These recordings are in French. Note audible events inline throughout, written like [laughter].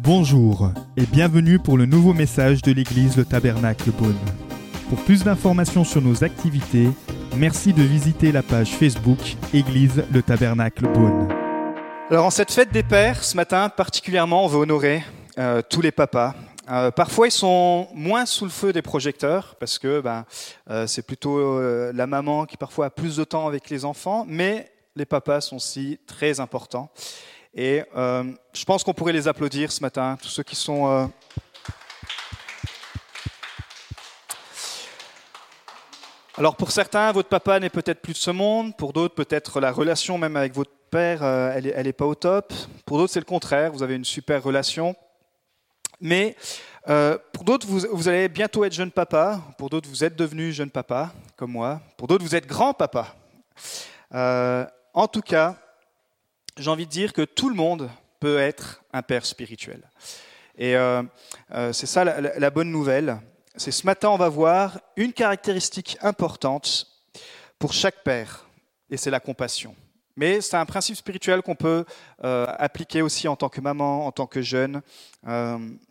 Bonjour et bienvenue pour le nouveau message de l'église Le Tabernacle Beaune. Pour plus d'informations sur nos activités, merci de visiter la page Facebook Église Le Tabernacle Beaune. Alors en cette fête des pères, ce matin particulièrement, on veut honorer euh, tous les papas. Euh, parfois, ils sont moins sous le feu des projecteurs parce que ben, euh, c'est plutôt la maman qui parfois a plus de temps avec les enfants, mais les papas sont aussi très importants. Et euh, je pense qu'on pourrait les applaudir ce matin, tous ceux qui sont... euh, Alors pour certains, votre papa n'est peut-être plus de ce monde, pour d'autres peut-être la relation même avec votre père, euh, elle n'est est pas au top, pour d'autres c'est le contraire, vous avez une super relation. Mais pour d'autres, vous, allez bientôt être jeune papa, pour d'autres vous êtes devenu jeune papa, comme moi, pour d'autres vous êtes grand papa. En tout cas, j'ai envie de dire que tout le monde peut être un père spirituel. Et euh, euh, c'est ça la, bonne nouvelle. C'est ce matin, on va voir une caractéristique importante pour chaque père, et c'est la compassion. Mais c'est un principe spirituel qu'on peut euh, appliquer aussi en tant que maman, en tant que jeune.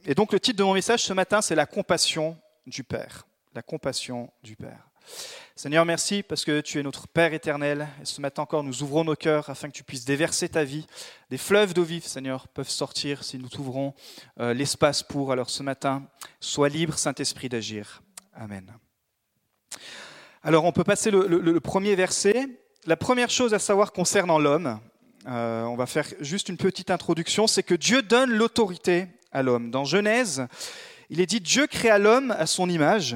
Et donc le titre de mon message ce matin, c'est la compassion du Père. La compassion du Père. Seigneur, merci parce que tu es notre Père éternel. Et ce matin encore, nous ouvrons nos cœurs afin que tu puisses déverser ta vie. Des fleuves d'eau vive, Seigneur, peuvent sortir si nous t'ouvrons euh, l'espace pour. Alors ce matin, sois libre, Saint-Esprit, d'agir. Amen. Alors on peut passer le, premier verset. La première chose à savoir concernant l'homme, euh, on va faire juste une petite introduction, c'est que Dieu donne l'autorité à l'homme. Dans Genèse, il est dit Dieu créa l'homme à son image.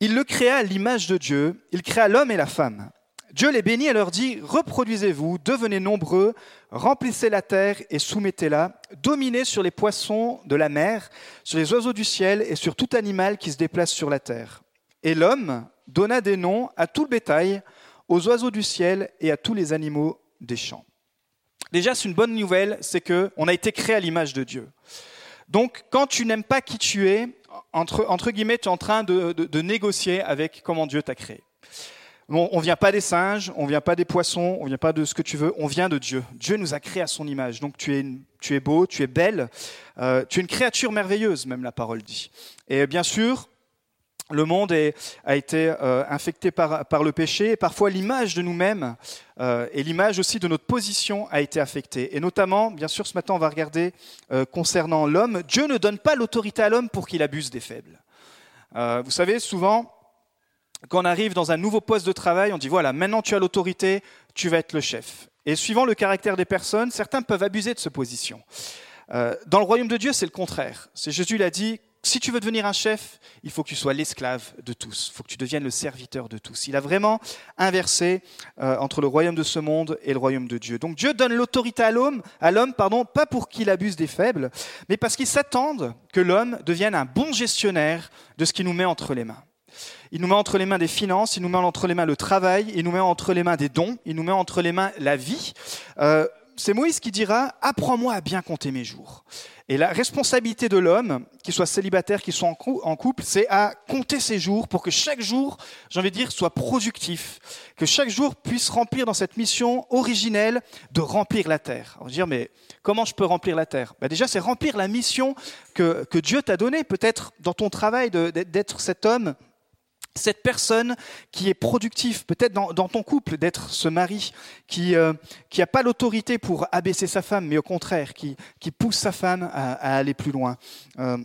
Il le créa à l'image de Dieu. Il créa l'homme et la femme. Dieu les bénit et leur dit Reproduisez-vous, devenez nombreux, remplissez la terre et soumettez-la, dominez sur les poissons de la mer, sur les oiseaux du ciel et sur tout animal qui se déplace sur la terre. Et l'homme donna des noms à tout le bétail, aux oiseaux du ciel et à tous les animaux des champs. Déjà, c'est une bonne nouvelle, c'est que on a été créé à l'image de Dieu. Donc, quand tu n'aimes pas qui tu es, entre, guillemets, tu es en train de, négocier avec comment Dieu t'a créé. On ne vient pas des singes, on ne vient pas des poissons, on ne vient pas de ce que tu veux, on vient de Dieu. Dieu nous a créés à son image. Donc tu es, tu es beau, tu es belle, euh, tu es une créature merveilleuse, même la parole dit. Et bien sûr, le monde a été euh, infecté par, le péché et parfois l'image de nous-mêmes euh, et l'image aussi de notre position a été affectée. Et notamment, bien sûr, ce matin, on va regarder euh, concernant l'homme. Dieu ne donne pas l'autorité à l'homme pour qu'il abuse des faibles. Vous savez, souvent, quand on arrive dans un nouveau poste de travail, on dit voilà, maintenant tu as l'autorité, tu vas être le chef. Et suivant le caractère des personnes, certains peuvent abuser de cette position. Dans le royaume de Dieu, c'est le contraire. C'est Jésus l'a dit si tu veux devenir un chef, il faut que tu sois l'esclave de tous. Il faut que tu deviennes le serviteur de tous. Il a vraiment inversé euh, entre le royaume de ce monde et le royaume de Dieu. Donc Dieu donne l'autorité à l'homme, pardon, pas pour qu'il abuse des faibles, mais parce qu'il s'attend que l'homme devienne un bon gestionnaire de ce qu'il nous met entre les mains. Il nous met entre les mains des finances, il nous met entre les mains le travail, il nous met entre les mains des dons, il nous met entre les mains la vie. Euh, c'est Moïse qui dira Apprends-moi à bien compter mes jours. Et la responsabilité de l'homme, qu'il soit célibataire, qu'il soit en, cou- en couple, c'est à compter ses jours pour que chaque jour, j'ai envie de dire, soit productif. Que chaque jour puisse remplir dans cette mission originelle de remplir la terre. On va dire, mais comment je peux remplir la terre? Ben Déjà, c'est remplir la mission que, que Dieu t'a donnée, peut-être dans ton travail, d'être cet homme cette personne qui est productif, peut-être dans, ton couple, d'être ce mari qui n'a pas l'autorité pour abaisser sa femme, mais au contraire, qui, qui pousse sa femme à, aller plus loin. Euh,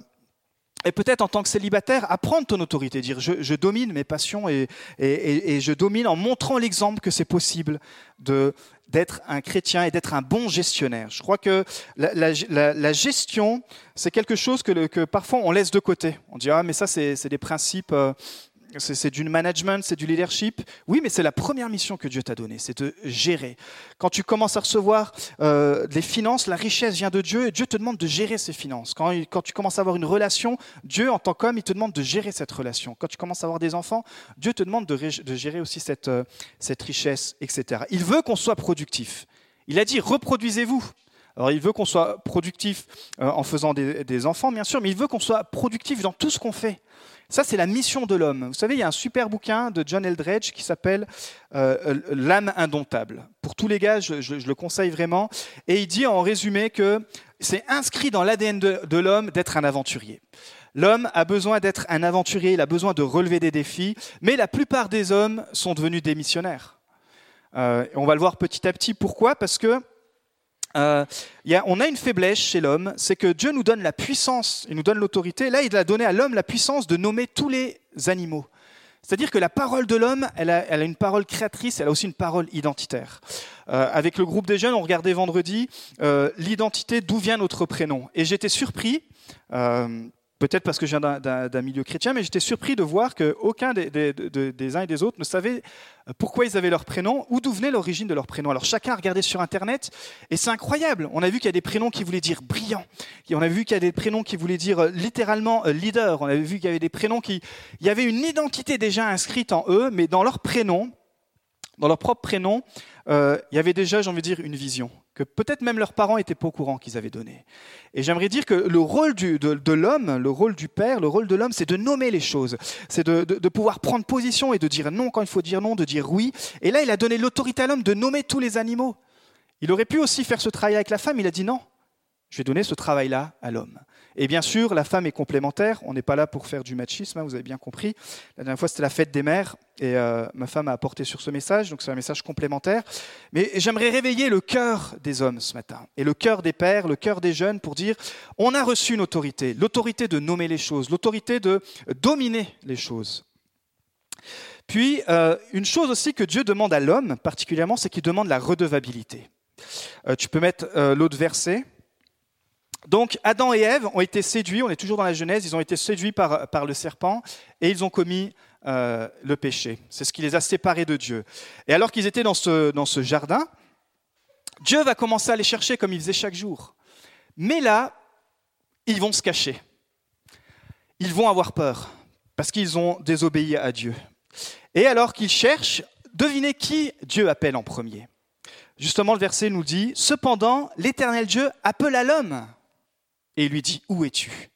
et peut-être en tant que célibataire, apprendre ton autorité, dire je, je domine mes passions et, et, et- je domine en montrant l'exemple que c'est possible de d'être un chrétien et d'être un bon gestionnaire. Je crois que la, gestion, c'est quelque chose que, que parfois on laisse de côté. On dit ah mais ça c'est des principes euh, c'est du management, c'est du leadership. Oui, mais c'est la première mission que Dieu t'a donnée, c'est de gérer. Quand tu commences à recevoir euh, les finances, la richesse vient de Dieu et Dieu te demande de gérer ces finances. Quand, tu commences à avoir une relation, Dieu, en tant qu'homme, il te demande de gérer cette relation. Quand tu commences à avoir des enfants, Dieu te demande de gérer aussi cette, euh, cette richesse, etc. Il veut qu'on soit productif. Il a dit reproduisez-vous. Alors il veut qu'on soit productif euh, en faisant des, enfants, bien sûr, mais il veut qu'on soit productif dans tout ce qu'on fait. Ça, c'est la mission de l'homme. Vous savez, il y a un super bouquin de John Eldredge qui s'appelle euh, L'âme indomptable. Pour tous les gars, je, le conseille vraiment. Et il dit en résumé que c'est inscrit dans l'ADN de l'homme d'être un aventurier. L'homme a besoin d'être un aventurier, il a besoin de relever des défis, mais la plupart des hommes sont devenus des missionnaires. Euh, on va le voir petit à petit. Pourquoi? Parce que euh, on a une faiblesse chez l'homme, c'est que Dieu nous donne la puissance, il nous donne l'autorité. Là, il a donné à l'homme la puissance de nommer tous les animaux. C'est-à-dire que la parole de l'homme, elle a, une parole créatrice, elle a aussi une parole identitaire. Euh, avec le groupe des jeunes, on regardait vendredi l'identité, d'où vient notre prénom. Et j'étais surpris, peut-être parce que je viens d'un milieu chrétien, mais j'étais surpris de voir qu'aucun des, des, uns et des autres ne savait euh, pourquoi ils avaient leur prénom ou d'où venait l'origine de leur prénom. Alors chacun a regardé sur Internet et c'est incroyable. On a vu qu'il y a des prénoms qui voulaient dire brillant. On a vu qu'il y a des prénoms qui voulaient dire euh, littéralement euh, leader. On a vu qu'il y avait des prénoms qui... Il y avait une identité déjà inscrite en eux, mais dans leur prénom, dans leur propre prénom, il y avait déjà, j'ai envie de dire, une vision que peut-être même leurs parents n'étaient pas au courant qu'ils avaient donné. Et j'aimerais dire que le rôle de, l'homme, le rôle du père, le rôle de l'homme, c'est de nommer les choses, c'est de, de, pouvoir prendre position et de dire non quand il faut dire non, de dire oui. Et là, il a donné l'autorité à l'homme de nommer tous les animaux. Il aurait pu aussi faire ce travail avec la femme, il a dit non, je vais donner ce travail-là à l'homme. Et bien sûr, la femme est complémentaire. On n'est pas là pour faire du machisme, hein, vous avez bien compris. La dernière fois, c'était la fête des mères, et euh, ma femme a apporté sur ce message, donc c'est un message complémentaire. Mais j'aimerais réveiller le cœur des hommes ce matin, et le cœur des pères, le cœur des jeunes, pour dire, on a reçu une autorité, l'autorité de nommer les choses, l'autorité de dominer les choses. Puis, euh, une chose aussi que Dieu demande à l'homme, particulièrement, c'est qu'il demande la redevabilité. Euh, tu peux mettre l'autre verset. Donc Adam et Ève ont été séduits, on est toujours dans la Genèse, ils ont été séduits par, le serpent et ils ont commis euh, le péché. C'est ce qui les a séparés de Dieu. Et alors qu'ils étaient dans ce, jardin, Dieu va commencer à les chercher comme il faisait chaque jour. Mais là, ils vont se cacher. Ils vont avoir peur parce qu'ils ont désobéi à Dieu. Et alors qu'ils cherchent, devinez qui Dieu appelle en premier. Justement, le verset nous dit, Cependant, l'Éternel Dieu appela l'homme et lui dit, Où es-tu?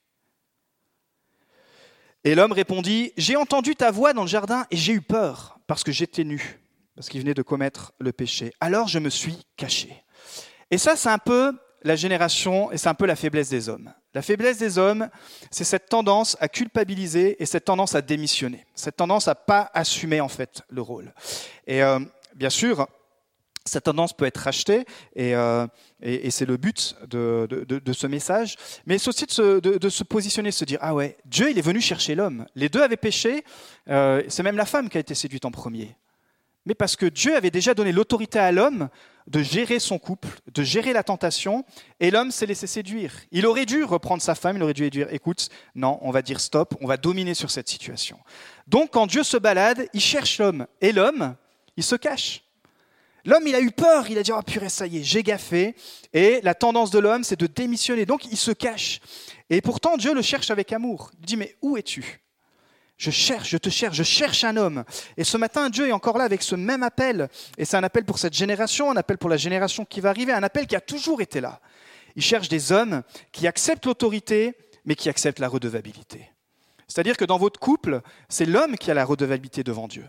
Et l'homme répondit, J'ai entendu ta voix dans le jardin et j'ai eu peur, parce que j'étais nu, parce qu'il venait de commettre le péché. Alors je me suis caché. Et ça, c'est un peu la génération et c'est un peu la faiblesse des hommes. La faiblesse des hommes, c'est cette tendance à culpabiliser et cette tendance à démissionner, cette tendance à pas assumer en fait le rôle. Et euh, bien sûr, cette tendance peut être rachetée, et, euh, c'est le but de, ce message. Mais c'est aussi de se, positionner, de se dire Ah ouais, Dieu, il est venu chercher l'homme. Les deux avaient péché, euh, c'est même la femme qui a été séduite en premier. Mais parce que Dieu avait déjà donné l'autorité à l'homme de gérer son couple, de gérer la tentation, et l'homme s'est laissé séduire. Il aurait dû reprendre sa femme, il aurait dû dire Écoute, non, on va dire stop, on va dominer sur cette situation. Donc quand Dieu se balade, il cherche l'homme, et l'homme, il se cache. L'homme, il a eu peur, il a dit, oh purée, ça y est, j'ai gaffé. Et la tendance de l'homme, c'est de démissionner. Donc, il se cache. Et pourtant, Dieu le cherche avec amour. Il dit, mais où es-tu? Je cherche, je te cherche, je cherche un homme. Et ce matin, Dieu est encore là avec ce même appel. Et c'est un appel pour cette génération, un appel pour la génération qui va arriver, un appel qui a toujours été là. Il cherche des hommes qui acceptent l'autorité, mais qui acceptent la redevabilité. C'est-à-dire que dans votre couple, c'est l'homme qui a la redevabilité devant Dieu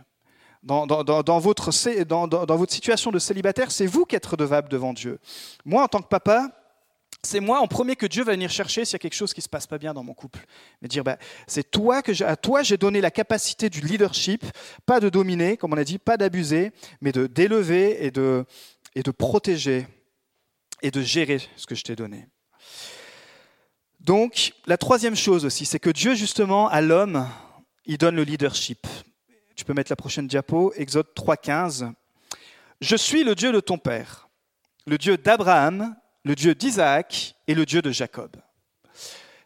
dans, votre, situation de célibataire, c'est vous qui êtes redevable devant Dieu. Moi, en tant que papa, c'est moi en premier que Dieu va venir chercher s'il y a quelque chose qui ne se passe pas bien dans mon couple. Me dire, bah, c'est toi que à toi j'ai donné la capacité du leadership, pas de dominer, comme on a dit, pas d'abuser, mais de d'élever et de protéger et de gérer ce que je t'ai donné. Donc, la troisième chose aussi, c'est que Dieu, justement, à l'homme, il donne le leadership. Tu peux mettre la prochaine diapo, Exode 3.15. Je suis le Dieu de ton père, le Dieu d'Abraham, le Dieu d'Isaac et le Dieu de Jacob.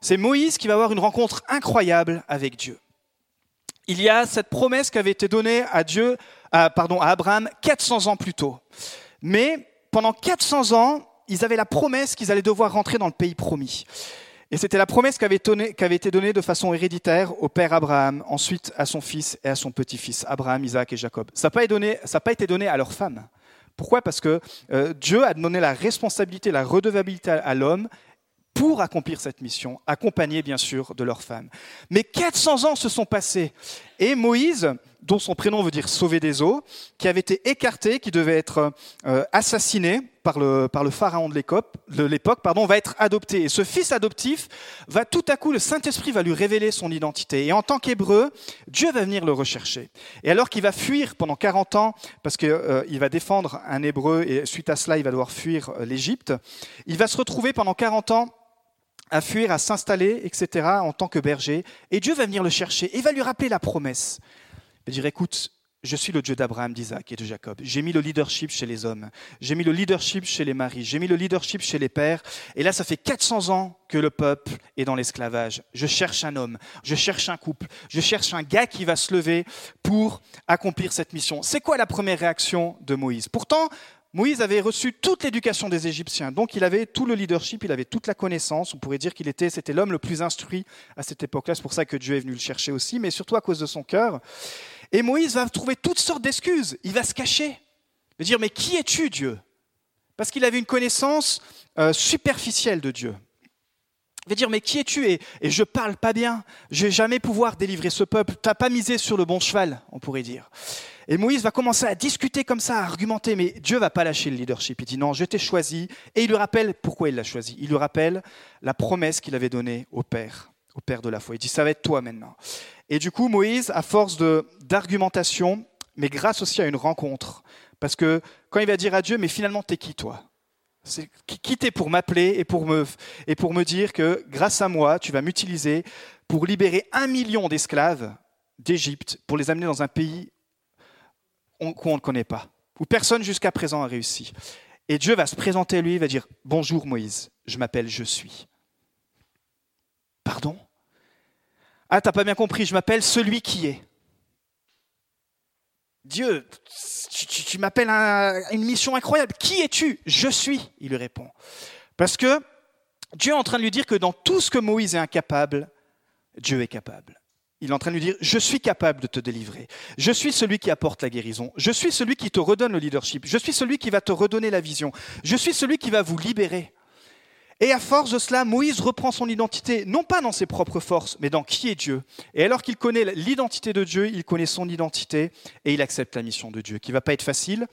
C'est Moïse qui va avoir une rencontre incroyable avec Dieu. Il y a cette promesse qui avait été donnée à Dieu, pardon, à Abraham 400 ans plus tôt. Mais pendant 400 ans, ils avaient la promesse qu'ils allaient devoir rentrer dans le pays promis. Et c'était la promesse qui avait, été donnée de façon héréditaire au père Abraham, ensuite à son fils et à son petit-fils, Abraham, Isaac et Jacob. Ça n'a pas, été donné à leurs femmes. Pourquoi? Parce que euh, Dieu a donné la responsabilité, la redevabilité à, l'homme pour accomplir cette mission, accompagné bien sûr de leur femme. Mais 400 ans se sont passés et Moïse, dont son prénom veut dire sauver des eaux, qui avait été écarté, qui devait être euh, assassiné par le, par le pharaon de l'époque, pardon, va être adopté. Et ce fils adoptif va tout à coup, le Saint-Esprit va lui révéler son identité. Et en tant qu'hébreu, Dieu va venir le rechercher. Et alors qu'il va fuir pendant 40 ans, parce qu'il euh, va défendre un hébreu, et suite à cela, il va devoir fuir euh, l'Égypte, il va se retrouver pendant 40 ans à fuir, à s'installer, etc., en tant que berger. Et Dieu va venir le chercher et va lui rappeler la promesse. Il va dire, écoute, je suis le Dieu d'Abraham, d'Isaac et de Jacob. J'ai mis le leadership chez les hommes. J'ai mis le leadership chez les maris. J'ai mis le leadership chez les pères. Et là, ça fait 400 ans que le peuple est dans l'esclavage. Je cherche un homme. Je cherche un couple. Je cherche un gars qui va se lever pour accomplir cette mission. C'est quoi la première réaction de Moïse? Pourtant, Moïse avait reçu toute l'éducation des Égyptiens, donc il avait tout le leadership, il avait toute la connaissance. On pourrait dire qu'il était, c'était l'homme le plus instruit à cette époque-là. C'est pour ça que Dieu est venu le chercher aussi, mais surtout à cause de son cœur. Et Moïse va trouver toutes sortes d'excuses. Il va se cacher, va dire mais qui es-tu Dieu? Parce qu'il avait une connaissance euh, superficielle de Dieu. Il va dire mais qui es-tu et, et je parle pas bien. Je vais jamais pouvoir délivrer ce peuple. Tu n'as pas misé sur le bon cheval, on pourrait dire. Et Moïse va commencer à discuter comme ça, à argumenter, mais Dieu va pas lâcher le leadership. Il dit non, je t'ai choisi. Et il lui rappelle pourquoi il l'a choisi. Il lui rappelle la promesse qu'il avait donnée au Père, au Père de la foi. Il dit ça va être toi maintenant. Et du coup, Moïse, à force d'argumentation, mais grâce aussi à une rencontre, parce que quand il va dire à Dieu, mais finalement, t'es qui toi? C'est qui t'es pour m'appeler et pour me et pour me dire que grâce à moi, tu vas m'utiliser pour libérer un million d'esclaves d'Égypte, pour les amener dans un pays qu'on ne connaît pas, où personne jusqu'à présent a réussi. Et Dieu va se présenter à lui, il va dire Bonjour Moïse, je m'appelle Je suis. Pardon? Ah, t'as pas bien compris, je m'appelle celui qui est. Dieu, tu, m'appelles une mission incroyable. Qui es-tu? Je suis, il lui répond. Parce que Dieu est en train de lui dire que dans tout ce que Moïse est incapable, Dieu est capable. Il est en train de lui dire, je suis capable de te délivrer. Je suis celui qui apporte la guérison. Je suis celui qui te redonne le leadership. Je suis celui qui va te redonner la vision. Je suis celui qui va vous libérer. Et à force de cela, Moïse reprend son identité, non pas dans ses propres forces, mais dans qui est Dieu. Et alors qu'il connaît l'identité de Dieu, il connaît son identité et il accepte la mission de Dieu, qui ne va pas être facile,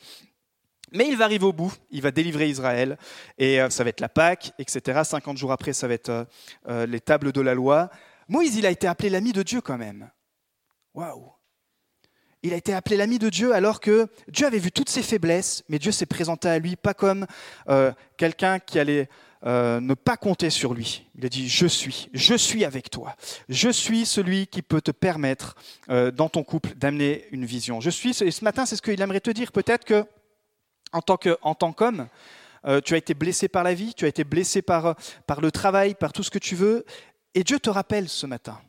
mais il va arriver au bout, il va délivrer Israël, et euh, ça va être la Pâque, etc. 50 jours après, ça va être euh, euh, les tables de la loi. Moïse, il a été appelé l'ami de Dieu quand même. Waouh Il a été appelé l'ami de Dieu alors que Dieu avait vu toutes ses faiblesses, mais Dieu s'est présenté à lui pas comme quelqu'un qui allait euh, ne pas compter sur lui. Il a dit, je suis, je suis avec toi. Je suis celui qui peut te permettre euh, dans ton couple d'amener une vision. Je suis, et ce matin, c'est ce qu'il aimerait te dire. Peut-être que en tant qu'homme, tu as été blessé par la vie, tu as été blessé par, par le travail, par tout ce que tu veux, et Dieu te rappelle ce matin,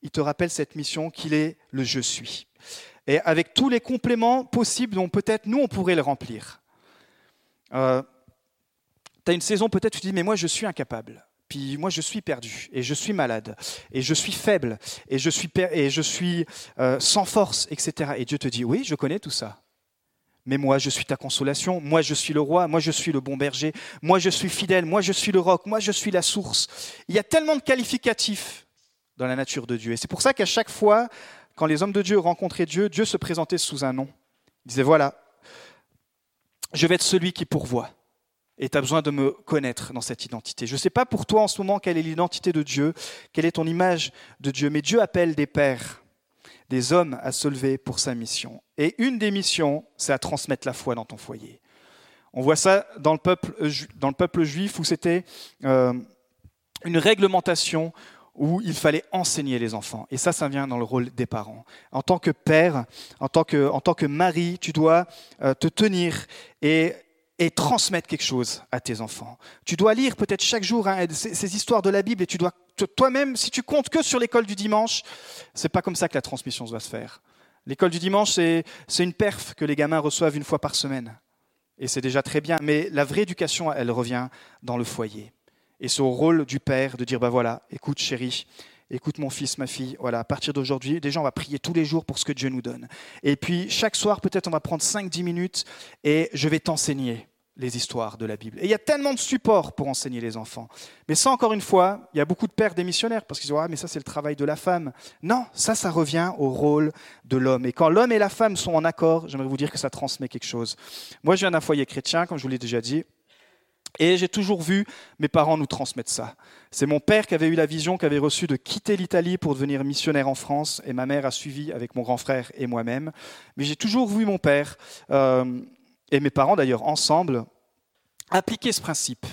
il te rappelle cette mission qu'il est le je suis. Et avec tous les compléments possibles dont peut-être nous, on pourrait le remplir. Euh, tu as une saison, peut-être tu te dis, mais moi je suis incapable. Puis moi je suis perdu, et je suis malade, et je suis faible, et je suis, et je suis euh, sans force, etc. Et Dieu te dit, oui, je connais tout ça. Mais moi, je suis ta consolation, moi, je suis le roi, moi, je suis le bon berger, moi, je suis fidèle, moi, je suis le roc, moi, je suis la source. Il y a tellement de qualificatifs dans la nature de Dieu. Et c'est pour ça qu'à chaque fois, quand les hommes de Dieu rencontraient Dieu, Dieu se présentait sous un nom. Il disait, voilà, je vais être celui qui pourvoit. Et tu as besoin de me connaître dans cette identité. Je ne sais pas pour toi en ce moment quelle est l'identité de Dieu, quelle est ton image de Dieu, mais Dieu appelle des pères des hommes à se lever pour sa mission. Et une des missions, c'est à transmettre la foi dans ton foyer. On voit ça dans le peuple, dans le peuple juif où c'était euh, une réglementation où il fallait enseigner les enfants. Et ça, ça vient dans le rôle des parents. En tant que père, en tant que, en tant que mari, tu dois euh, te tenir et et transmettre quelque chose à tes enfants. Tu dois lire peut-être chaque jour hein, ces, histoires de la Bible et tu dois toi-même, si tu comptes que sur l'école du dimanche, c'est pas comme ça que la transmission doit se faire. L'école du dimanche, c'est une perf que les gamins reçoivent une fois par semaine. Et c'est déjà très bien. Mais la vraie éducation, elle revient dans le foyer. Et c'est au rôle du père de dire, bah voilà, écoute chérie, écoute mon fils, ma fille, voilà, à partir d'aujourd'hui, déjà on va prier tous les jours pour ce que Dieu nous donne. Et puis chaque soir, peut-être on va prendre 5-10 minutes et je vais t'enseigner les histoires de la Bible. Et il y a tellement de supports pour enseigner les enfants. Mais ça, encore une fois, il y a beaucoup de pères démissionnaires parce qu'ils disent, ah, mais ça c'est le travail de la femme. Non, ça, ça revient au rôle de l'homme. Et quand l'homme et la femme sont en accord, j'aimerais vous dire que ça transmet quelque chose. Moi, je viens d'un foyer chrétien, comme je vous l'ai déjà dit. Et j'ai toujours vu mes parents nous transmettre ça. C'est mon père qui avait eu la vision, qui avait reçu de quitter l'Italie pour devenir missionnaire en France, et ma mère a suivi avec mon grand frère et moi-même. Mais j'ai toujours vu mon père euh, et mes parents d'ailleurs ensemble appliquer ce principe.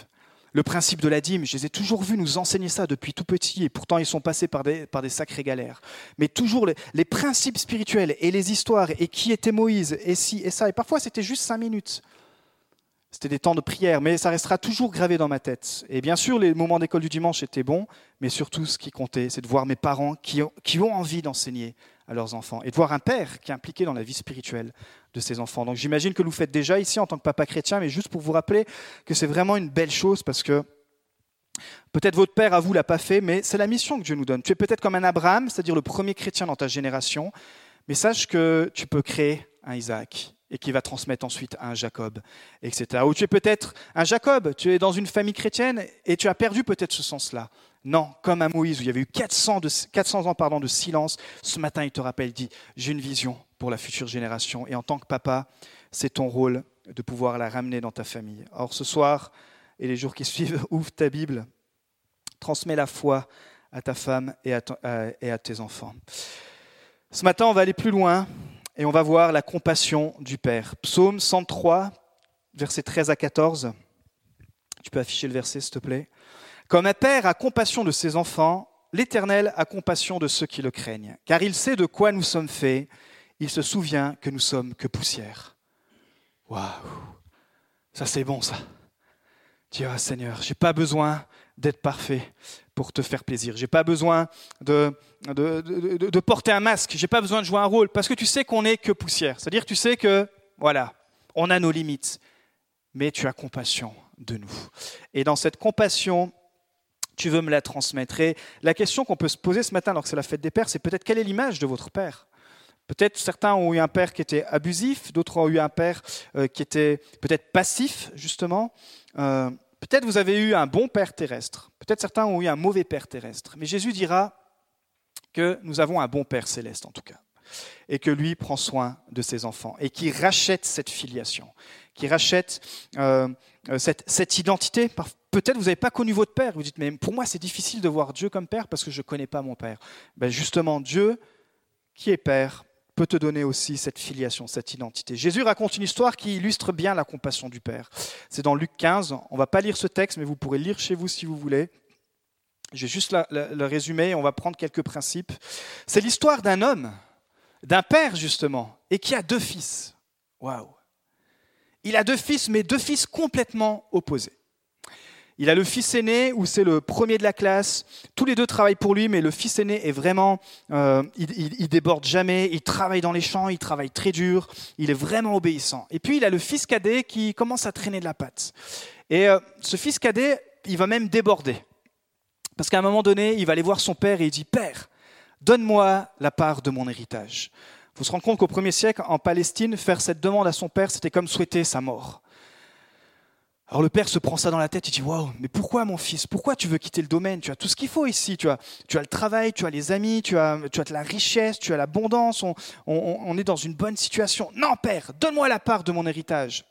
Le principe de la dîme, je les ai toujours vus nous enseigner ça depuis tout petit, et pourtant ils sont passés par des, sacrées galères. Mais toujours les, les, principes spirituels et les histoires, et qui était Moïse, et ci et ça, et parfois c'était juste cinq minutes. C'était des temps de prière, mais ça restera toujours gravé dans ma tête. Et bien sûr, les moments d'école du dimanche étaient bons, mais surtout ce qui comptait, c'est de voir mes parents qui ont, envie d'enseigner à leurs enfants, et de voir un père qui est impliqué dans la vie spirituelle de ses enfants. Donc j'imagine que vous faites déjà ici en tant que papa chrétien, mais juste pour vous rappeler que c'est vraiment une belle chose parce que peut-être votre père à vous l'a pas fait, mais c'est la mission que Dieu nous donne. Tu es peut-être comme un Abraham, c'est-à-dire le premier chrétien dans ta génération, mais sache que tu peux créer un Isaac et qui va transmettre ensuite à un Jacob, etc. Ou tu es peut-être un Jacob, tu es dans une famille chrétienne et tu as perdu peut-être ce sens-là. Non, comme à Moïse où il y avait eu 400, de, 400 ans de silence, ce matin il te rappelle, il dit, j'ai une vision pour la future génération et en tant que papa, c'est ton rôle de pouvoir la ramener dans ta famille. Or ce soir et les jours qui suivent, [laughs] ouvre ta Bible, transmets la foi à ta femme et à tes enfants. Ce matin, on va aller plus loin et on va voir la compassion du Père. Psaume 103, versets 13 à 14. Tu peux afficher le verset, s'il te plaît. Comme un père a compassion de ses enfants, l'Éternel a compassion de ceux qui le craignent, car il sait de quoi nous sommes faits, il se souvient que nous sommes que poussière. Waouh, ça c'est bon ça. Dis, ah, Seigneur, j'ai pas besoin d'être parfait pour te faire plaisir. J'ai pas besoin de, de, porter un masque. J'ai pas besoin de jouer un rôle parce que tu sais qu'on n'est que poussière. C'est-à-dire tu sais que, voilà, on a nos limites, mais tu as compassion de nous. Et dans cette compassion, tu veux me la transmettre. Et la question qu'on peut se poser ce matin, alors que c'est la fête des pères, c'est peut-être quelle est l'image de votre père? Peut-être certains ont eu un père qui était abusif, d'autres ont eu un père euh, qui était peut-être passif, justement. Euh, peut-être vous avez eu un bon père terrestre, peut-être certains ont eu un mauvais père terrestre. Mais Jésus dira que nous avons un bon père céleste, en tout cas, et que lui prend soin de ses enfants, et qui rachète cette filiation, qui rachète euh, cette, cette identité Peut-être vous n'avez pas connu votre père. Vous dites, mais pour moi, c'est difficile de voir Dieu comme père parce que je ne connais pas mon père. Ben justement, Dieu, qui est père, peut te donner aussi cette filiation, cette identité. Jésus raconte une histoire qui illustre bien la compassion du Père. C'est dans Luc 15. On ne va pas lire ce texte, mais vous pourrez lire chez vous si vous voulez. Je vais juste le résumer, on va prendre quelques principes. C'est l'histoire d'un homme, d'un père justement, et qui a deux fils. Waouh Il a deux fils, mais deux fils complètement opposés. Il a le fils aîné où c'est le premier de la classe. Tous les deux travaillent pour lui, mais le fils aîné est vraiment, euh, il, déborde jamais. Il travaille dans les champs, il travaille très dur. Il est vraiment obéissant. Et puis il a le fils cadet qui commence à traîner de la patte. Et euh, ce fils cadet, il va même déborder, parce qu'à un moment donné, il va aller voir son père et il dit Père, donne-moi la part de mon héritage. Faut se rendre compte qu'au premier siècle, en Palestine, faire cette demande à son père, c'était comme souhaiter sa mort. Alors le père se prend ça dans la tête, il dit Waouh, mais pourquoi mon fils? Pourquoi tu veux quitter le domaine? Tu as tout ce qu'il faut ici. Tu as, tu as le travail, tu as les amis, tu as, de la richesse, tu as l'abondance. On, on, est dans une bonne situation. Non, père, donne-moi la part de mon héritage.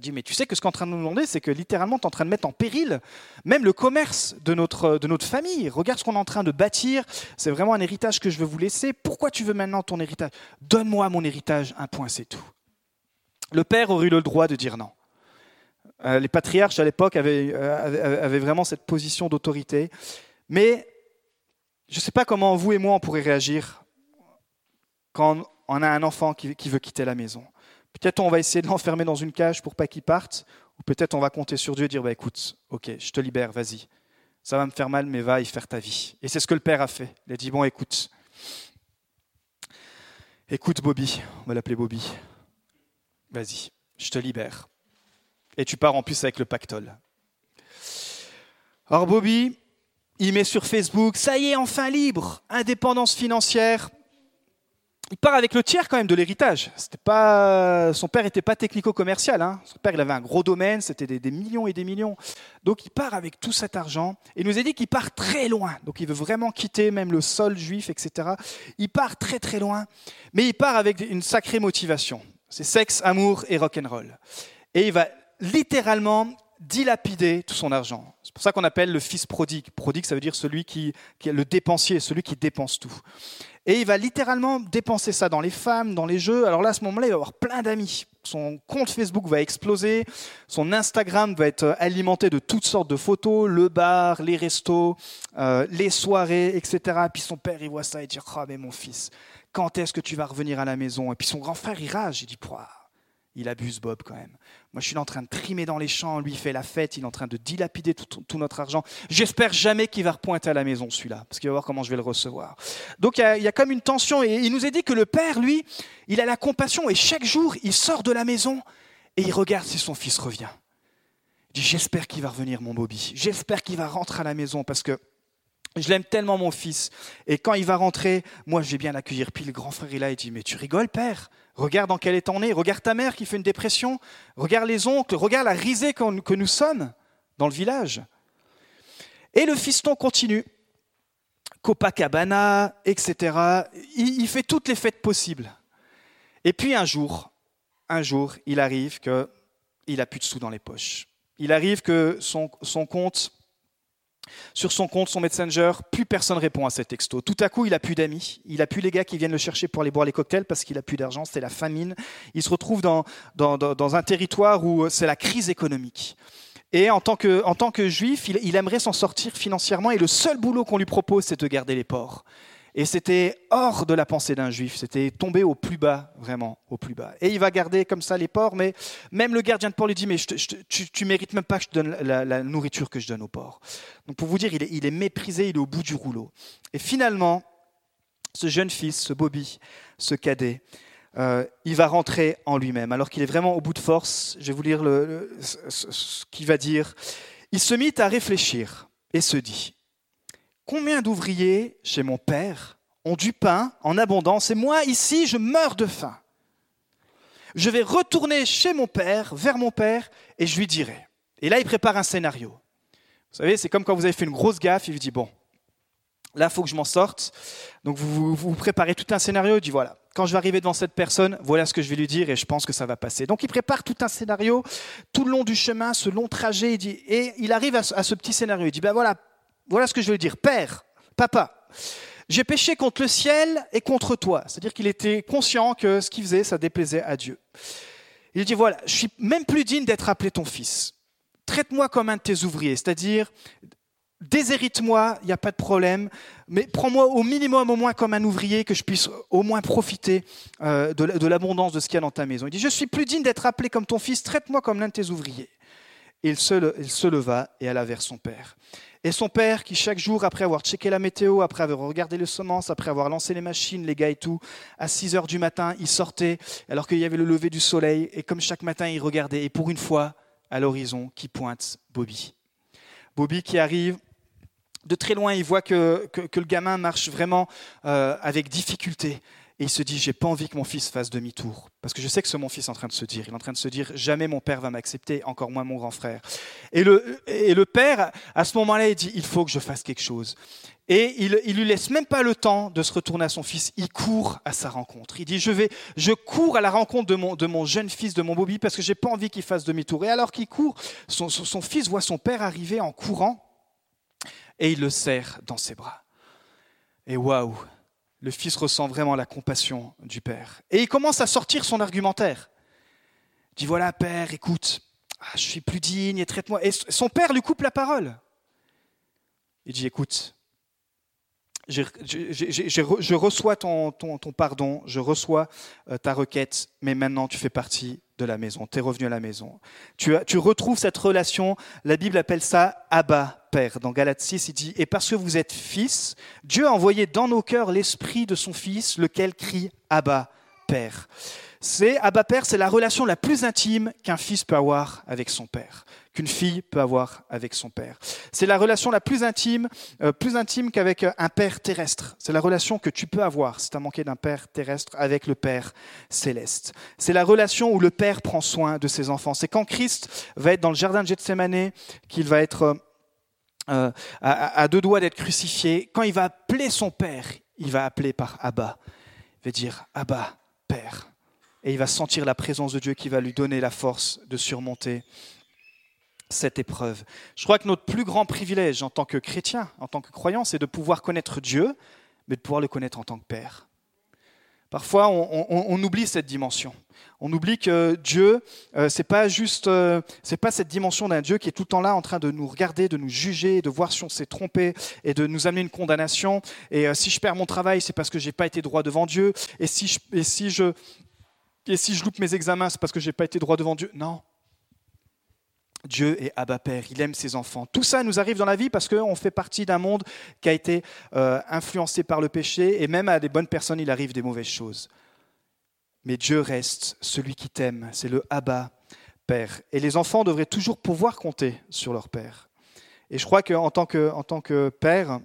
Dit Mais tu sais que ce qu'on est en train de nous demander, c'est que littéralement, tu es en train de mettre en péril même le commerce de notre, de notre famille. Regarde ce qu'on est en train de bâtir. C'est vraiment un héritage que je veux vous laisser. Pourquoi tu veux maintenant ton héritage? Donne-moi mon héritage, un point, c'est tout. Le père aurait eu le droit de dire non. Euh, les patriarches à l'époque euh, avaient, vraiment cette position d'autorité. Mais je ne sais pas comment vous et moi on pourrait réagir quand on a un enfant qui, veut quitter la maison. Peut-être on va essayer de l'enfermer dans une cage pour pas qu'il parte, ou peut-être on va compter sur Dieu et dire bah, écoute, ok, je te libère, vas-y. Ça va me faire mal, mais va y faire ta vie. Et c'est ce que le père a fait. Il a dit bon, écoute, écoute Bobby, on va l'appeler Bobby. Vas-y, je te libère et tu pars en plus avec le pactole. Alors Bobby, Il met sur Facebook, ça y est, enfin libre, indépendance financière. Il part avec le tiers quand même de l'héritage. pas, son père n'était pas technico-commercial. Hein. Son père, il avait un gros domaine, c'était des, millions et des millions. Donc il part avec tout cet argent. Et il nous a dit qu'il part très loin. Donc il veut vraiment quitter même le sol juif, etc. Il part très très loin, mais il part avec une sacrée motivation. C'est sexe, amour et rock'n'roll. Et il va littéralement dilapider tout son argent. C'est pour ça qu'on appelle le fils prodigue. Prodigue, ça veut dire celui qui, est le dépensier, celui qui dépense tout. Et il va littéralement dépenser ça dans les femmes, dans les jeux. Alors là, à ce moment-là, il va avoir plein d'amis. Son compte Facebook va exploser, son Instagram va être alimenté de toutes sortes de photos, le bar, les restos, euh, les soirées, etc. Puis son père, il voit ça et dit Oh, mais mon fils, quand est-ce que tu vas revenir à la maison? Et puis son grand frère, il rage, il dit il abuse Bob quand même. Moi, je suis en train de trimer dans les champs, lui il fait la fête, il est en train de dilapider tout, notre argent. J'espère jamais qu'il va repointer à la maison celui-là, parce qu'il va voir comment je vais le recevoir. Donc il y, a, comme une tension, et il nous a dit que le père, lui, il a la compassion, et chaque jour, il sort de la maison et il regarde si son fils revient. Il dit, j'espère qu'il va revenir, mon Bobby, j'espère qu'il va rentrer à la maison, parce que je l'aime tellement, mon fils. Et quand il va rentrer, moi, je vais bien l'accueillir. Puis le grand frère est là, il dit, mais tu rigoles, père Regarde dans quel état on est. Regarde ta mère qui fait une dépression. Regarde les oncles. Regarde la risée que nous sommes dans le village. Et le fiston continue. Copacabana, etc. Il, fait toutes les fêtes possibles. Et puis un jour, un jour, il arrive qu'il a plus de sous dans les poches. Il arrive que son, son compte sur son compte, son Messenger, plus personne répond à ses textos. Tout à coup, il a plus d'amis, il a plus les gars qui viennent le chercher pour aller boire les cocktails parce qu'il a plus d'argent, c'est la famine. Il se retrouve dans, dans, un territoire où c'est la crise économique. Et en tant que, en tant que juif, il aimerait s'en sortir financièrement et le seul boulot qu'on lui propose, c'est de garder les ports. Et c'était hors de la pensée d'un juif, c'était tombé au plus bas, vraiment, au plus bas. Et il va garder comme ça les porcs, mais même le gardien de port lui dit, mais tu, mérites même pas que je te donne la, nourriture que je donne aux porcs. Donc pour vous dire, il est, méprisé, il est au bout du rouleau. Et finalement, ce jeune fils, ce Bobby, ce cadet, euh, il va rentrer en lui-même. Alors qu'il est vraiment au bout de force, je vais vous lire ce qu'il va dire. Il se mit à réfléchir et se dit, Combien d'ouvriers chez mon père ont du pain en abondance et moi ici je meurs de faim Je vais retourner chez mon père, vers mon père, et je lui dirai. Et là, il prépare un scénario. Vous savez, c'est comme quand vous avez fait une grosse gaffe, il lui dit, bon, là, il faut que je m'en sorte. Donc vous, vous, préparez tout un scénario, il dit, voilà, quand je vais arriver devant cette personne, voilà ce que je vais lui dire et je pense que ça va passer. Donc il prépare tout un scénario, tout le long du chemin, ce long trajet, et il arrive à ce, petit scénario, il dit, ben voilà, voilà ce que je veux dire. Père, papa, j'ai péché contre le ciel et contre toi. C'est-à-dire qu'il était conscient que ce qu'il faisait, ça déplaisait à Dieu. Il dit, voilà, je suis même plus digne d'être appelé ton fils. Traite-moi comme un de tes ouvriers, c'est-à-dire déshérite-moi, il n'y a pas de problème, mais prends-moi au minimum au moins comme un ouvrier, que je puisse au moins profiter euh, de l'abondance de ce qu'il y a dans ta maison. Il dit, je suis plus digne d'être appelé comme ton fils, traite-moi comme l'un de tes ouvriers. Il se, il se leva et alla vers son père. Et son père, qui chaque jour, après avoir checké la météo, après avoir regardé les semences, après avoir lancé les machines, les gars et tout, à 6 heures du matin, il sortait alors qu'il y avait le lever du soleil. Et comme chaque matin, il regardait. Et pour une fois, à l'horizon, qui pointe Bobby. Bobby qui arrive de très loin, il voit que, que, le gamin marche vraiment euh, avec difficulté. Et il se dit, j'ai pas envie que mon fils fasse demi-tour. Parce que je sais que ce mon fils est en train de se dire. Il est en train de se dire, jamais mon père va m'accepter, encore moins mon grand frère. Et le, et le père, à ce moment-là, il dit, il faut que je fasse quelque chose. Et il, il lui laisse même pas le temps de se retourner à son fils. Il court à sa rencontre. Il dit, je vais, je cours à la rencontre de mon, de mon jeune fils, de mon Bobby, parce que j'ai pas envie qu'il fasse demi-tour. Et alors qu'il court, son, son fils voit son père arriver en courant et il le serre dans ses bras. Et waouh, le fils ressent vraiment la compassion du père. Et il commence à sortir son argumentaire. Il dit voilà, père, écoute, ah, je suis plus digne et traite-moi. Et son père lui coupe la parole. Il dit écoute, je reçois ton, pardon, je reçois euh, ta requête, mais maintenant tu fais partie de la maison, tu es revenu à la maison. Tu, tu retrouves cette relation, la Bible appelle ça Abba, Père. Dans Galates 6, il dit, et parce que vous êtes fils, Dieu a envoyé dans nos cœurs l'esprit de son Fils, lequel crie Abba, Père. C'est Abba Père, c'est la relation la plus intime qu'un fils peut avoir avec son père, qu'une fille peut avoir avec son père. C'est la relation la plus intime, euh, plus intime qu'avec un père terrestre. C'est la relation que tu peux avoir si tu as manqué d'un père terrestre avec le Père céleste. C'est la relation où le Père prend soin de ses enfants. C'est quand Christ va être dans le jardin de Gethsemane qu'il va être euh, à, à deux doigts d'être crucifié. Quand il va appeler son Père, il va appeler par Abba. Il va dire Abba, Père et il va sentir la présence de Dieu qui va lui donner la force de surmonter cette épreuve. Je crois que notre plus grand privilège en tant que chrétien, en tant que croyant, c'est de pouvoir connaître Dieu, mais de pouvoir le connaître en tant que Père. Parfois, on, oublie cette dimension. On oublie que Dieu, euh, c'est pas juste, euh, c'est pas cette dimension d'un Dieu qui est tout le temps là en train de nous regarder, de nous juger, de voir si on s'est trompé et de nous amener une condamnation. Et euh, si je perds mon travail, c'est parce que j'ai pas été droit devant Dieu. Et si je, et si je, et si je loupe mes examens, c'est parce que je n'ai pas été droit devant Dieu. Non. Dieu est Abba Père, il aime ses enfants. Tout ça nous arrive dans la vie parce qu'on fait partie d'un monde qui a été euh, influencé par le péché et même à des bonnes personnes, il arrive des mauvaises choses. Mais Dieu reste celui qui t'aime, c'est le Abba Père. Et les enfants devraient toujours pouvoir compter sur leur Père. Et je crois qu'en tant que, en tant que père,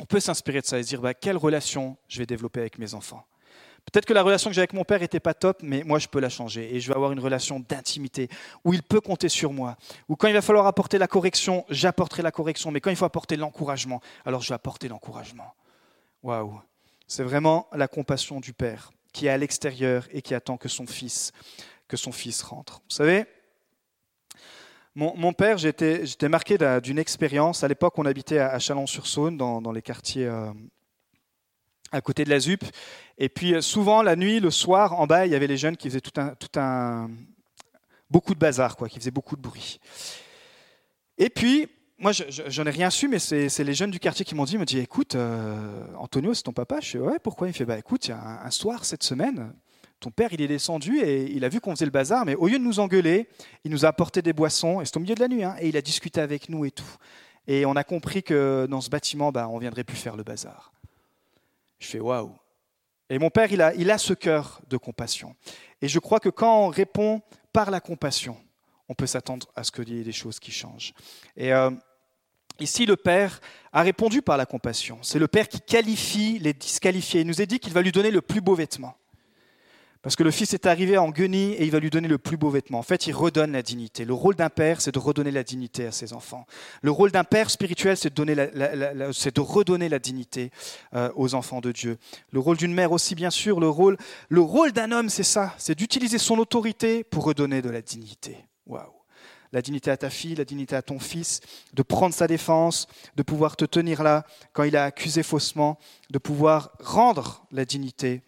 on peut s'inspirer de ça et se dire bah, quelle relation je vais développer avec mes enfants. Peut-être que la relation que j'ai avec mon père n'était pas top, mais moi je peux la changer et je vais avoir une relation d'intimité où il peut compter sur moi. Où quand il va falloir apporter la correction, j'apporterai la correction, mais quand il faut apporter l'encouragement, alors je vais apporter l'encouragement. Waouh C'est vraiment la compassion du père qui est à l'extérieur et qui attend que son fils, que son fils rentre. Vous savez, mon, père, j'étais marqué d'une expérience. À l'époque, on habitait à Chalon-sur-Saône, dans, les quartiers euh, à côté de la ZUP. Et puis euh, souvent, la nuit, le soir, en bas, il y avait les jeunes qui faisaient tout un, beaucoup de bazar, quoi, qui faisaient beaucoup de bruit. Et puis, moi, j'en ai rien su, mais c'est les jeunes du quartier qui m'ont dit, me dit, écoute, euh, Antonio, c'est ton papa? Je fais, ouais, pourquoi? Il fait, bah écoute, il y a un, soir cette semaine, ton père, il est descendu et il a vu qu'on faisait le bazar, mais au lieu de nous engueuler, il nous a apporté des boissons, et c'est au milieu de la nuit, hein, et il a discuté avec nous et tout. Et on a compris que dans ce bâtiment, bah, on ne viendrait plus faire le bazar. Je fais waouh. Et mon père, il a, ce cœur de compassion. Et je crois que quand on répond par la compassion, on peut s'attendre à ce qu'il y ait des choses qui changent. Et euh, ici, le Père a répondu par la compassion. C'est le Père qui qualifie les disqualifiés. Il nous a dit qu'il va lui donner le plus beau vêtement. Parce que le fils est arrivé en guenille et il va lui donner le plus beau vêtement. En fait, il redonne la dignité. Le rôle d'un père, c'est de redonner la dignité à ses enfants. Le rôle d'un père spirituel, c'est de, de, redonner la dignité euh, aux enfants de Dieu. Le rôle d'une mère aussi, bien sûr. Le rôle, le rôle d'un homme, c'est ça. C'est d'utiliser son autorité pour redonner de la dignité. Waouh la dignité à ta fille, la dignité à ton fils, de prendre sa défense, de pouvoir te tenir là quand il a accusé faussement, de pouvoir rendre la dignité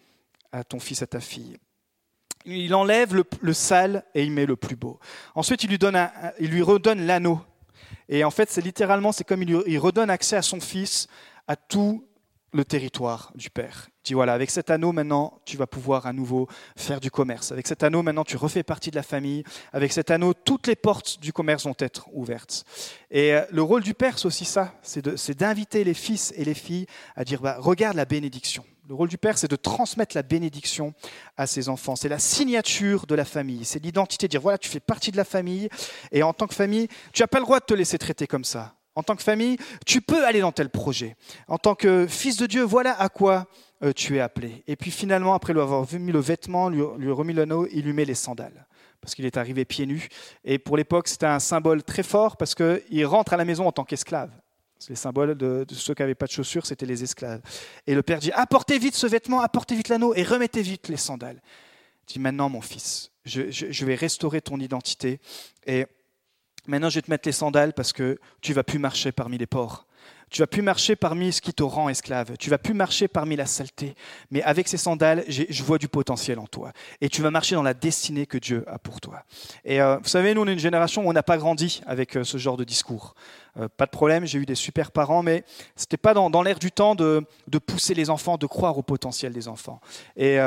à ton fils, à ta fille il enlève le, sale et il met le plus beau. Ensuite, il lui, redonne l'anneau. Et en fait, c'est littéralement, c'est comme il redonne accès à son fils, à tout le territoire du Père. Il dit voilà, avec cet anneau maintenant, tu vas pouvoir à nouveau faire du commerce. Avec cet anneau maintenant, tu refais partie de la famille. Avec cet anneau, toutes les portes du commerce vont être ouvertes. Et euh, le rôle du Père, c'est aussi ça, c'est d'inviter les fils et les filles à dire bah, regarde la bénédiction. Le rôle du père, c'est de transmettre la bénédiction à ses enfants. C'est la signature de la famille. C'est l'identité, dire voilà, tu fais partie de la famille. Et en tant que famille, tu n'as pas le droit de te laisser traiter comme ça. En tant que famille, tu peux aller dans tel projet. En tant que fils de Dieu, voilà à quoi euh, tu es appelé. Et puis finalement, après lui avoir mis le vêtement, lui, lui remis l'anneau, il lui met les sandales. Parce qu'il est arrivé pieds nus. Et pour l'époque, c'était un symbole très fort parce qu'il rentre à la maison en tant qu'esclave. Les symboles de, ceux qui n'avaient pas de chaussures, c'était les esclaves. Et le père dit Apportez vite ce vêtement, apportez vite l'anneau et remettez vite les sandales. Il dit Maintenant, mon fils, je, vais restaurer ton identité et maintenant je vais te mettre les sandales parce que tu vas plus marcher parmi les porcs. Tu vas plus marcher parmi ce qui te rend esclave. Tu vas plus marcher parmi la saleté. Mais avec ces sandales, je vois du potentiel en toi. Et tu vas marcher dans la destinée que Dieu a pour toi. Et euh, vous savez, nous, on est une génération où on n'a pas grandi avec euh, ce genre de discours. Euh, pas de problème, j'ai eu des super parents, mais ce n'était pas dans, l'air du temps de, pousser les enfants, de croire au potentiel des enfants. Et,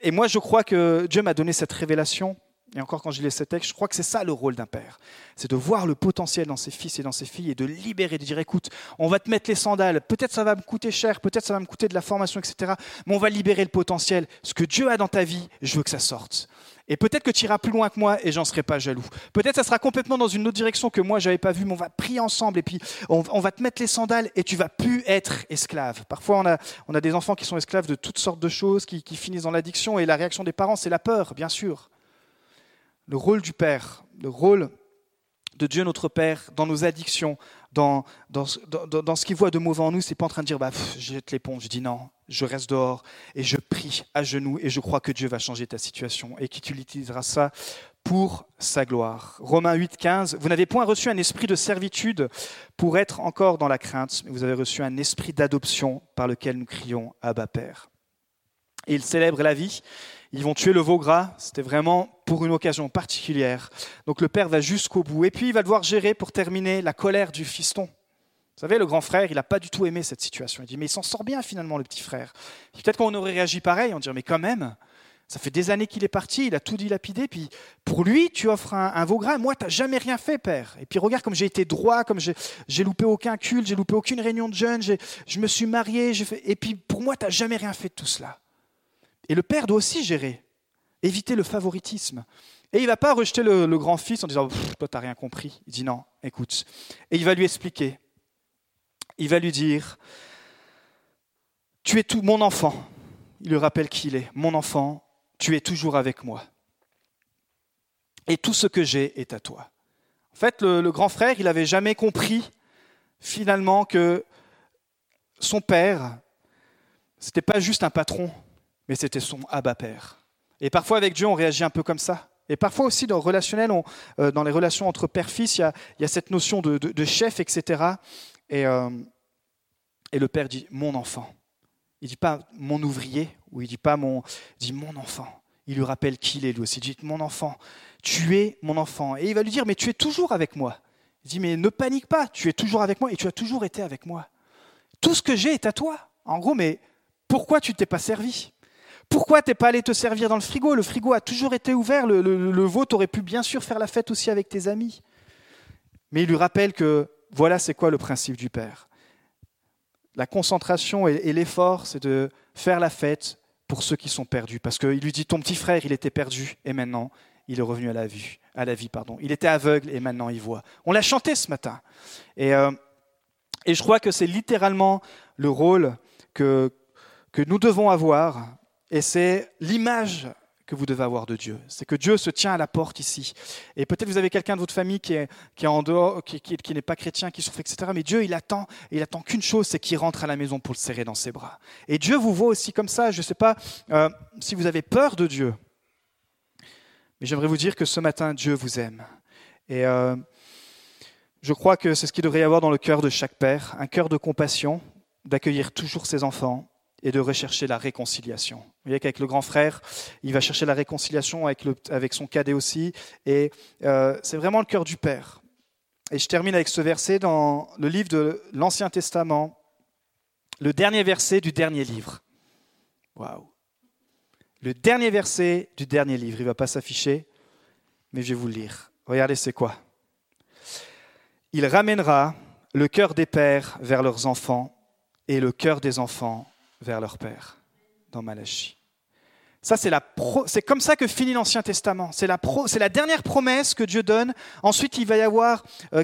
et moi, je crois que Dieu m'a donné cette révélation Et encore quand je lis ces textes, je crois que c'est ça le rôle d'un père. C'est de voir le potentiel dans ses fils et dans ses filles et de libérer, de dire écoute, on va te mettre les sandales, peut-être ça va me coûter cher, peut-être ça va me coûter de la formation, etc. Mais on va libérer le potentiel. Ce que Dieu a dans ta vie, je veux que ça sorte. Et peut-être que tu iras plus loin que moi et j'en serai pas jaloux. Peut-être ça sera complètement dans une autre direction que moi j'avais pas vu, mais on va prier ensemble et puis on, va te mettre les sandales et tu vas plus être esclave. Parfois on a, on a des enfants qui sont esclaves de toutes sortes de choses, qui finissent dans l'addiction et la réaction des parents c'est la peur, bien sûr le rôle du Père, le rôle de Dieu notre Père dans nos addictions, dans, dans, ce qu'il voit de mauvais en nous, c'est pas en train de dire bah, je jette l'éponge, je dis non, je reste dehors et je prie à genoux et je crois que Dieu va changer ta situation et qu'il utilisera ça pour sa gloire. Romains 8, 15, vous n'avez point reçu un esprit de servitude pour être encore dans la crainte, mais vous avez reçu un esprit d'adoption par lequel nous crions Abba Père. Et il célèbre la vie ils vont tuer le veau gras. C'était vraiment pour une occasion particulière. Donc le père va jusqu'au bout. Et puis il va devoir gérer pour terminer la colère du fiston. Vous savez, le grand frère, il n'a pas du tout aimé cette situation. Il dit, mais il s'en sort bien finalement, le petit frère. Peut-être qu'on aurait réagi pareil, on dirait, mais quand même, ça fait des années qu'il est parti, il a tout dilapidé, puis pour lui, tu offres un, veau gras, moi, tu n'as jamais rien fait, père. Et puis regarde comme j'ai été droit, comme j'ai loupé aucun culte, j'ai loupé aucune réunion de jeunes, je me suis marié, et puis pour moi, tu n'as jamais rien fait de tout cela. Et le père doit aussi gérer, éviter le favoritisme. Et il ne va pas rejeter le, grand-fils en disant Toi, tu rien compris. Il dit Non, écoute. Et il va lui expliquer. Il va lui dire Tu es tout mon enfant. Il lui rappelle qui il est. Mon enfant, tu es toujours avec moi. Et tout ce que j'ai est à toi. En fait, le, le grand frère, il n'avait jamais compris finalement que son père, ce n'était pas juste un patron, mais c'était son Abba Père. Et parfois avec Dieu, on réagit un peu comme ça. Et parfois aussi dans relationnel, euh, dans les relations entre père-fils, il, y a, cette notion de, chef, etc. Euh, et, le père dit mon enfant. Il dit pas mon ouvrier, ou il dit pas mon, dit mon enfant. Il lui rappelle qui il est lui aussi. Il dit mon enfant, tu es mon enfant. Et il va lui dire mais tu es toujours avec moi. Il dit mais ne panique pas, tu es toujours avec moi et tu as toujours été avec moi. Tout ce que j'ai est à toi. En gros, mais pourquoi tu t'es pas servi? Pourquoi t'es pas allé te servir dans le frigo? Le frigo a toujours été ouvert. Le, le, vôtre aurait pu bien sûr faire la fête aussi avec tes amis. Mais il lui rappelle que voilà c'est quoi le principe du Père. La concentration et, l'effort, c'est de faire la fête pour ceux qui sont perdus. Parce qu'il lui dit, ton petit frère, il était perdu et maintenant, il est revenu à la vie. À la vie pardon. Il était aveugle et maintenant il voit. On l'a chanté ce matin. Et, euh, et je crois que c'est littéralement le rôle que, que nous devons avoir et c'est l'image que vous devez avoir de Dieu. C'est que Dieu se tient à la porte ici. Et peut-être vous avez quelqu'un de votre famille qui est, qui est en dehors, qui, qui, n'est pas chrétien, qui souffre, etc. Mais Dieu, il attend, il attend qu'une chose, c'est qu'il rentre à la maison pour le serrer dans ses bras. Et Dieu vous voit aussi comme ça. Je ne sais pas euh, si vous avez peur de Dieu, mais j'aimerais vous dire que ce matin, Dieu vous aime. Et euh, je crois que c'est ce qu'il devrait y avoir dans le cœur de chaque père, un cœur de compassion, d'accueillir toujours ses enfants, et de rechercher la réconciliation. Vous voyez qu'avec le grand frère, il va chercher la réconciliation avec, avec son cadet aussi, et euh, c'est vraiment le cœur du Père. Et je termine avec ce verset dans le livre de l'Ancien Testament, le dernier verset du dernier livre. Waouh! Le dernier verset du dernier livre, il ne va pas s'afficher, mais je vais vous le lire. Regardez, c'est quoi Il ramènera le cœur des pères vers leurs enfants et le cœur des enfants vers leur Père, dans Malachie. Ça, c'est, la c'est comme ça que finit l'Ancien Testament. C'est la, c'est la dernière promesse que Dieu donne. Ensuite, il va y avoir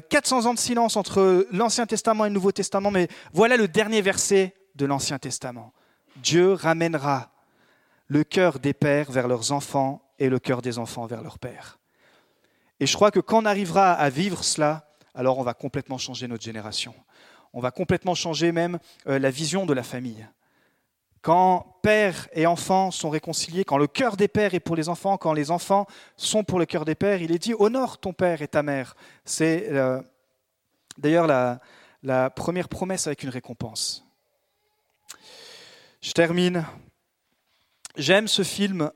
400 euh, ans de silence entre l'Ancien Testament et le Nouveau Testament. Mais voilà le dernier verset de l'Ancien Testament. Dieu ramènera le cœur des pères vers leurs enfants et le cœur des enfants vers leur père. Et je crois que quand on arrivera à vivre cela, alors on va complètement changer notre génération. On va complètement changer même euh, la vision de la famille. Quand père et enfant sont réconciliés, quand le cœur des pères est pour les enfants, quand les enfants sont pour le cœur des pères, il est dit honore ton père et ta mère. C'est euh, d'ailleurs la, première promesse avec une récompense. Je termine. J'aime ce film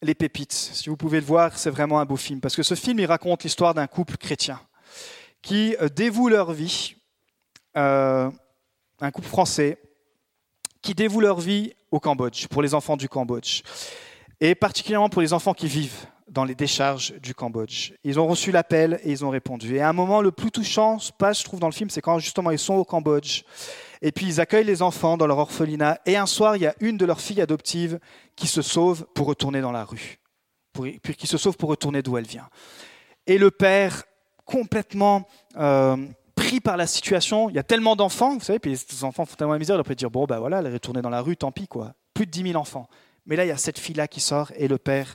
Les Pépites. Si vous pouvez le voir, c'est vraiment un beau film. Parce que ce film, il raconte l'histoire d'un couple chrétien qui euh, dévoue leur vie, euh, un couple français, qui dévouent leur vie au Cambodge, pour les enfants du Cambodge, et particulièrement pour les enfants qui vivent dans les décharges du Cambodge. Ils ont reçu l'appel et ils ont répondu. Et à un moment, le plus touchant passe, je trouve, dans le film, c'est quand justement ils sont au Cambodge. Et puis ils accueillent les enfants dans leur orphelinat. Et un soir, il y a une de leurs filles adoptives qui se sauve pour retourner dans la rue. puis qui se sauve pour retourner d'où elle vient. Et le père, complètement euh, pris par la situation, il y a tellement d'enfants, vous savez, puis les enfants font tellement la misère, ils peuvent dire, bon, ben voilà, elle est retournée dans la rue, tant pis, quoi. Plus de 10 000 enfants. Mais là, il y a cette fille-là qui sort, et le père,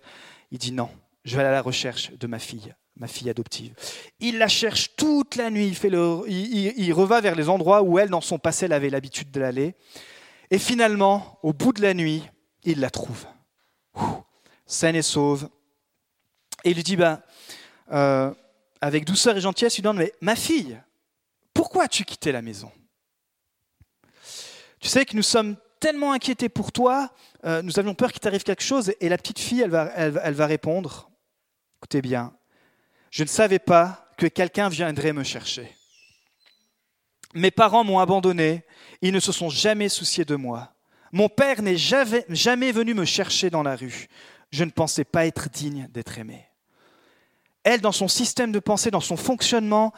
il dit non, je vais aller à la recherche de ma fille, ma fille adoptive. Il la cherche toute la nuit, il, fait le, il, reva vers les endroits où elle, dans son passé, elle avait l'habitude de l'aller. Et finalement, au bout de la nuit, il la trouve. saine et sauve. Et il lui dit, ben, avec douceur et gentillesse, il lui demande, mais ma fille, pourquoi as-tu quitté la maison? Tu sais que nous sommes tellement inquiétés pour toi, euh, nous avions peur qu'il t'arrive quelque chose, et la petite fille, elle va, elle, répondre, écoutez bien, je ne savais pas que quelqu'un viendrait me chercher. Mes parents m'ont abandonné, ils ne se sont jamais souciés de moi. Mon père n'est jamais, jamais venu me chercher dans la rue. Je ne pensais pas être digne d'être aimé. Elle, dans son système de pensée, dans son fonctionnement,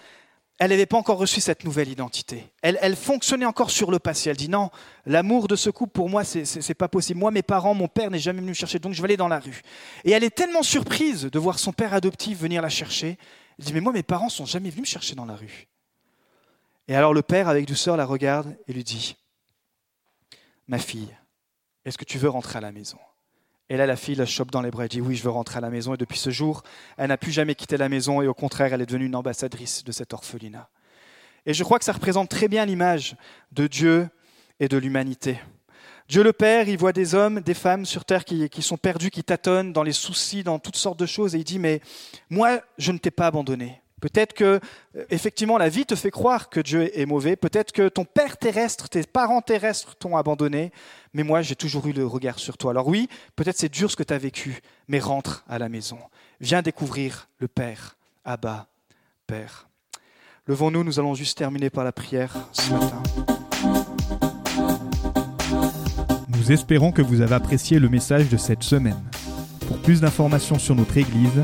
elle n'avait pas encore reçu cette nouvelle identité. Elle, fonctionnait encore sur le passé. Elle dit non, l'amour de ce couple pour moi, c'est pas possible. Moi, mes parents, mon père n'est jamais venu me chercher, donc je vais aller dans la rue. Et elle est tellement surprise de voir son père adoptif venir la chercher. Elle dit mais moi, mes parents sont jamais venus me chercher dans la rue. Et alors le père, avec douceur, la regarde et lui dit ma fille, est-ce que tu veux rentrer à la maison? Et là, la fille la chope dans les bras et dit Oui, je veux rentrer à la maison. Et depuis ce jour, elle n'a plus jamais quitté la maison et au contraire, elle est devenue une ambassadrice de cet orphelinat. Et je crois que ça représente très bien l'image de Dieu et de l'humanité. Dieu le Père, il voit des hommes, des femmes sur terre qui, qui, sont perdus, qui tâtonnent dans les soucis, dans toutes sortes de choses, et il dit, mais moi, je ne t'ai pas abandonné. Peut-être que, euh, effectivement, la vie te fait croire que Dieu est mauvais. Peut-être que ton père terrestre, tes parents terrestres t'ont abandonné. Mais moi, j'ai toujours eu le regard sur toi. Alors oui, peut-être c'est dur ce que tu as vécu, mais rentre à la maison. Viens découvrir le Père. Abba, Père. Levons-nous, nous allons juste terminer par la prière ce matin. Nous espérons que vous avez apprécié le message de cette semaine. Pour plus d'informations sur notre Église,